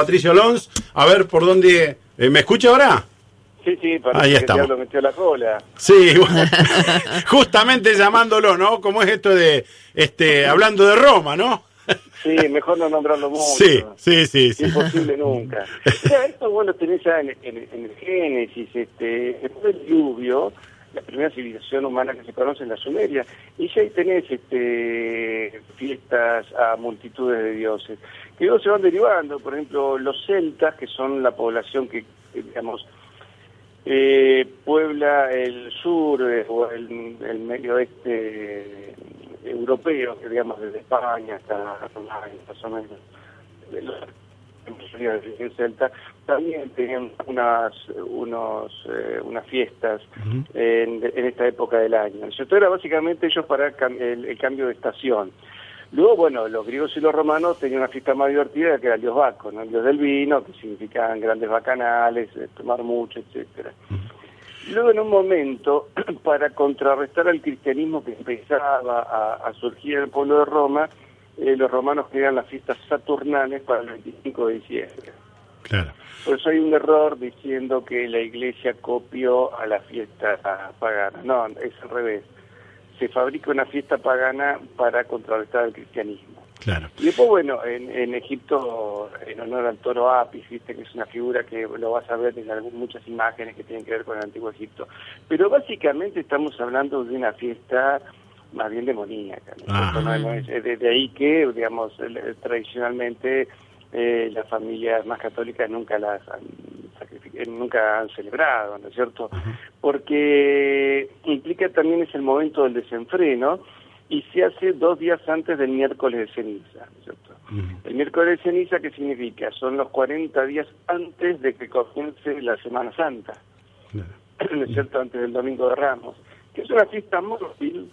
Patricio Lons. A ver por dónde... eh, ¿Me escucha ahora? Sí, sí, parece Ahí que estamos. el diablo metió la cola. Sí, bueno, justamente llamándolo, ¿no? Como es esto de, este, hablando de Roma, ¿no? Sí, mejor no nombrarlo mucho. Sí, sí, sí, sí. Imposible nunca. Mira, esto vos lo tenés ya en, en- en el Génesis, este, después del diluvio, la primera civilización humana que se conoce en la Sumeria, y ya ahí tenés este, fiestas a multitudes de dioses, que luego se van derivando, por ejemplo, los celtas, que son la población que, digamos, eh, puebla el sur eh, o el, el medio oeste eh, europeo, que digamos desde España hasta más o menos, de los- de celta, también tenían unas, unos, eh, unas fiestas en, en esta época del año. Esto era básicamente ellos para el, el cambio de estación. Luego, bueno, los griegos y los romanos tenían una fiesta más divertida que era el dios Baco, ¿no? el dios del vino, que significaban grandes bacanales, eh, tomar mucho, etcétera. Luego, en un momento, para contrarrestar al cristianismo que empezaba a, a surgir en el pueblo de Roma, eh, los romanos crean las fiestas saturnales para el 25 de diciembre. Claro. Por eso hay un error diciendo que la iglesia copió a la fiesta pagana. No, es al revés. Se fabrica una fiesta pagana para contrarrestar al cristianismo. Claro. Y después, bueno, en, en Egipto, en honor al toro Apis, viste que es una figura que lo vas a ver en algún- muchas imágenes que tienen que ver con el antiguo Egipto. Pero básicamente estamos hablando de una fiesta más bien demoníaca. ¿no? Ah. Esto no- no es- es de, de ahí que, digamos, tradicionalmente eh, las familias más católicas nunca las han nunca han celebrado, ¿no es cierto? Porque implica también es el momento del desenfreno y se hace dos días antes del miércoles de ceniza, ¿no es cierto? El miércoles de ceniza, ¿qué significa? Son los 40 días antes de que comience la Semana Santa, ¿no es cierto? Antes del Domingo de Ramos, que es una fiesta móvil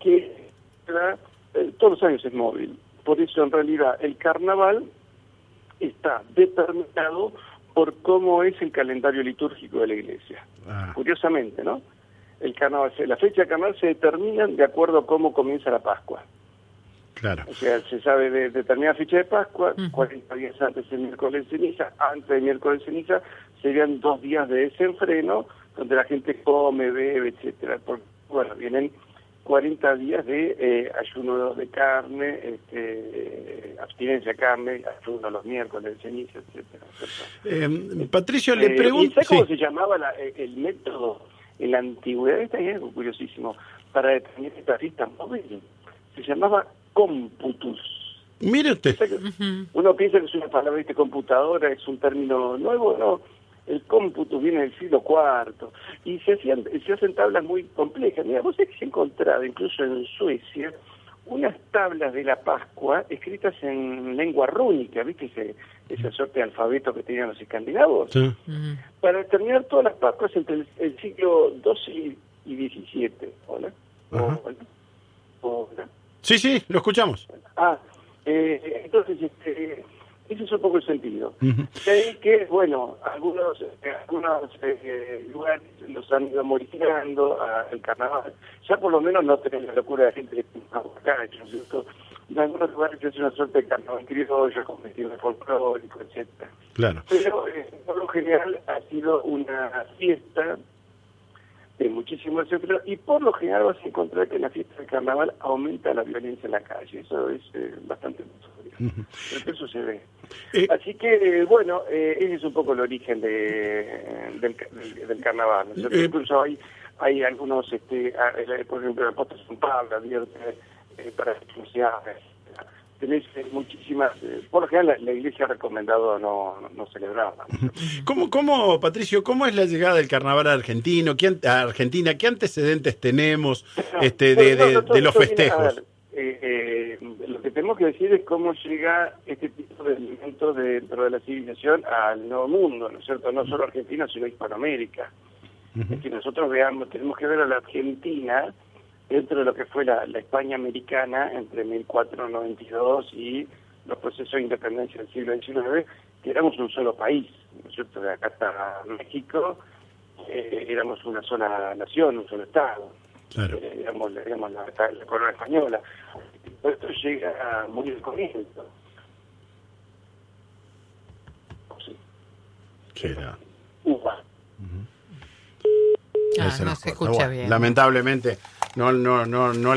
que da- eh, todos los años es móvil. Por eso, en realidad, el carnaval está determinado por cómo es el calendario litúrgico de la iglesia. Ah, Curiosamente, ¿no? El carnaval, se- la fecha de carnaval se determinan de acuerdo a cómo comienza la Pascua. claro. O sea, se sabe de determinada fecha de Pascua, 40 días antes del miércoles de ceniza, antes del miércoles de ceniza serían dos días de desenfreno, donde la gente come, bebe, etcétera. Porque, bueno, vienen 40 días de eh, ayuno de carne, este, eh, abstinencia de carne, ayuno los miércoles ceniza, etcétera. Eh, Patricio, Eh, le ¿Y pregunto... sabes cómo se llamaba la- eh, el método en la antigüedad? Esta es algo curiosísimo. Para determinar esta fiesta móvil se llamaba cómputus. Mire usted. Uno piensa que es una palabra de computadora, es un término nuevo, no. El cómputus viene del siglo IV y se hacían se hacen tablas muy complejas. Mira, vos sabés que se ha encontrado incluso en Suecia unas tablas de la Pascua escritas en lengua rúnica, ¿viste? Ese, esa suerte de alfabeto que tenían los escandinavos Sí. para determinar todas las Pascuas entre el, el siglo XII y XVII. ¿Hola? ¿Hola? ¿Hola? sí, sí, lo escuchamos. Ah, eh, entonces, este, ese es un poco el sentido. Ujú. De ahí que, bueno, algunos, eh, algunos eh, lugares los han ido modificando al carnaval. Ya por lo menos no tenés la locura de gente que acá, ¿no es cierto? En algunos lugares es una suerte de carnaval criollo con vestidos folclóricos, etcétera. Claro. Pero eh, por lo general ha sido una fiesta de muchísimo desenfreno y por lo general vas a encontrar que en la fiesta del carnaval aumenta la violencia en la calle. Eso es eh, bastante notorio. Pero Eso se ve. Eh, Así que, eh, bueno, eh, ese es un poco el origen de, del, ca- del- del carnaval. ¿no? Eh, Incluso hay, hay algunos, este, por ejemplo, el apóstol San Pablo advierte eh, para haga. Tenés eh, muchísimas, eh, por lo general la, la iglesia ha recomendado no, no, celebrarla. ¿Cómo, cómo, Patricio, cómo es la llegada del carnaval argentino? ¿Qué, a Argentina? ¿Qué antecedentes tenemos este, de, de- los festejos? ver, eh, eh, lo que tenemos que decir es cómo llega este tipo de elementos de- dentro de la civilización al nuevo mundo, ¿no es cierto? No solo Argentina, sino Hispanoamérica. Es que nosotros veamos, tenemos que ver a la Argentina dentro de lo que fue la, la España americana entre 1492 y los procesos de independencia del siglo XIX, que éramos un solo país, ¿no es cierto? De acá hasta México eh, éramos una sola nación, un solo Estado Claro. eh, digamos, la, la corona española esto llega a morir con esto. Sí. Será. Uva. Uh -huh. ah, no se escucha bien. Lamentablemente, no, no, no, no.